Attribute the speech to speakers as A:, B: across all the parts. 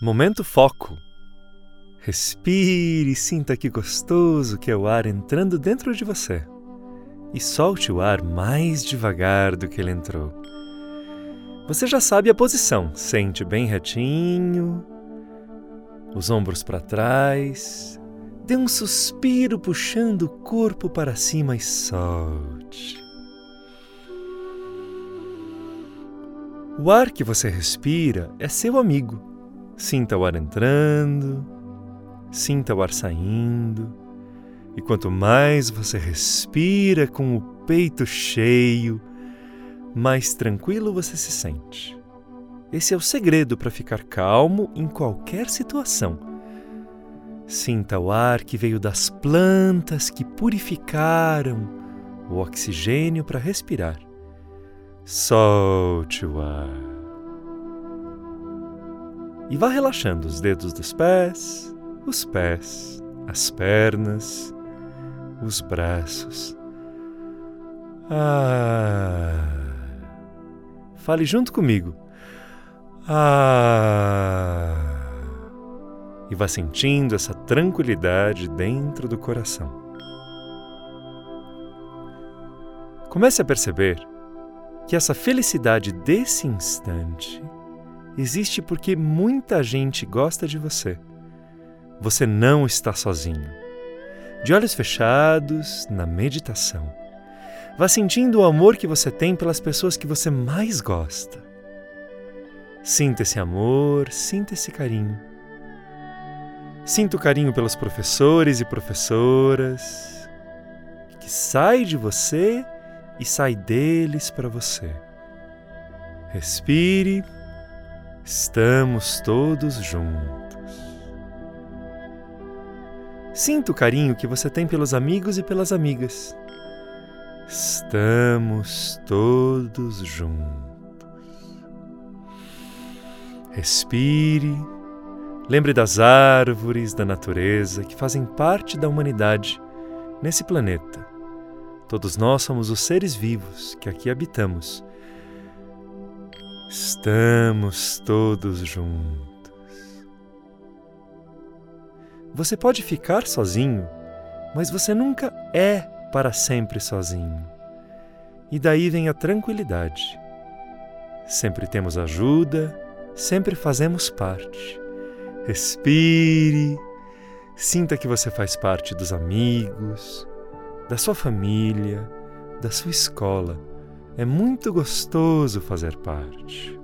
A: Momento foco. Respire e sinta que gostoso que é o ar entrando dentro de você. E solte o ar mais devagar do que ele entrou. Você já sabe a posição. Sente bem retinho, os ombros para trás. Dê um suspiro puxando o corpo para cima e solte. O ar que você respira é seu amigo. Sinta o ar entrando, sinta o ar saindo. E quanto mais você respira com o peito cheio, mais tranquilo você se sente. Esse é o segredo para ficar calmo em qualquer situação. Sinta o ar que veio das plantas que purificaram o oxigênio para respirar. Solte o ar. E vá relaxando os dedos dos pés, os pés, as pernas, os braços. Ah. Fale junto comigo. Ah. E vá sentindo essa tranquilidade dentro do coração. Comece a perceber que essa felicidade desse instante existe porque muita gente gosta de você. Você não está sozinho. De olhos fechados, na meditação, vá sentindo o amor que você tem pelas pessoas que você mais gosta. Sinta esse amor, sinta esse carinho. Sinta o carinho pelos professores e professoras que sai de você e sai deles para você. Respire, estamos todos juntos. Sinta o carinho que você tem pelos amigos e pelas amigas. Estamos todos juntos. Respire, lembre das árvores, da natureza que fazem parte da humanidade nesse planeta Todos nós somos os seres vivos que aqui habitamos. Estamos todos juntos. Você pode ficar sozinho, mas você nunca é para sempre sozinho. E daí vem a tranquilidade. Sempre temos ajuda, sempre fazemos parte. Respire, sinta que você faz parte dos amigos, da sua família, da sua escola. É muito gostoso fazer parte.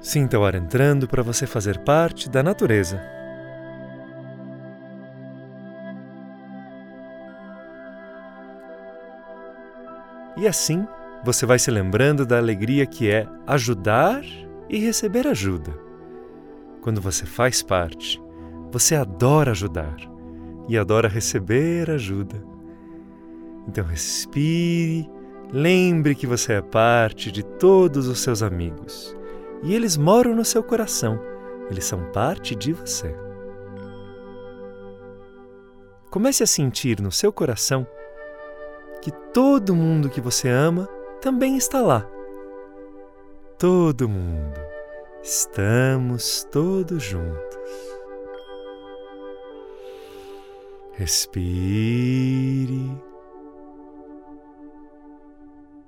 A: Sinta o ar entrando para você fazer parte da natureza. E assim você vai se lembrando da alegria que é ajudar e receber ajuda. Quando você faz parte, você adora ajudar e adora receber ajuda. Então respire, lembre que você é parte de todos os seus amigos e eles moram no seu coração, eles são parte de você. Comece a sentir no seu coração que todo mundo que você ama também está lá. Todo mundo. Estamos todos juntos. Respire.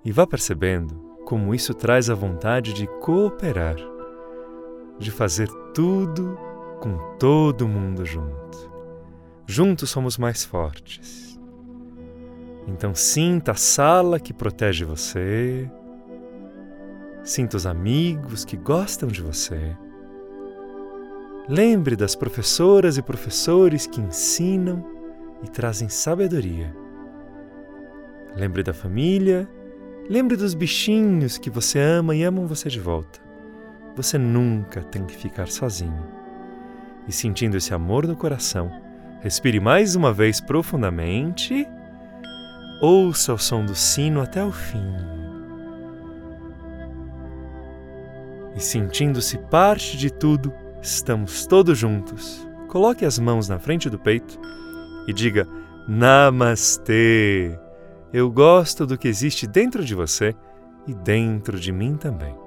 A: E vá percebendo como isso traz a vontade de cooperar, de fazer tudo com todo mundo junto. Juntos somos mais fortes. Então sinta a sala que protege você, sinta os amigos que gostam de você. Lembre das professoras e professores que ensinam e trazem sabedoria. Lembre da família, lembre dos bichinhos que você ama e amam você de volta. Você nunca tem que ficar sozinho. E sentindo esse amor no coração, respire mais uma vez profundamente. Ouça o som do sino até o fim. E sentindo-se parte de tudo, estamos todos juntos. Coloque as mãos na frente do peito e diga Namastê. Eu gosto do que existe dentro de você e dentro de mim também.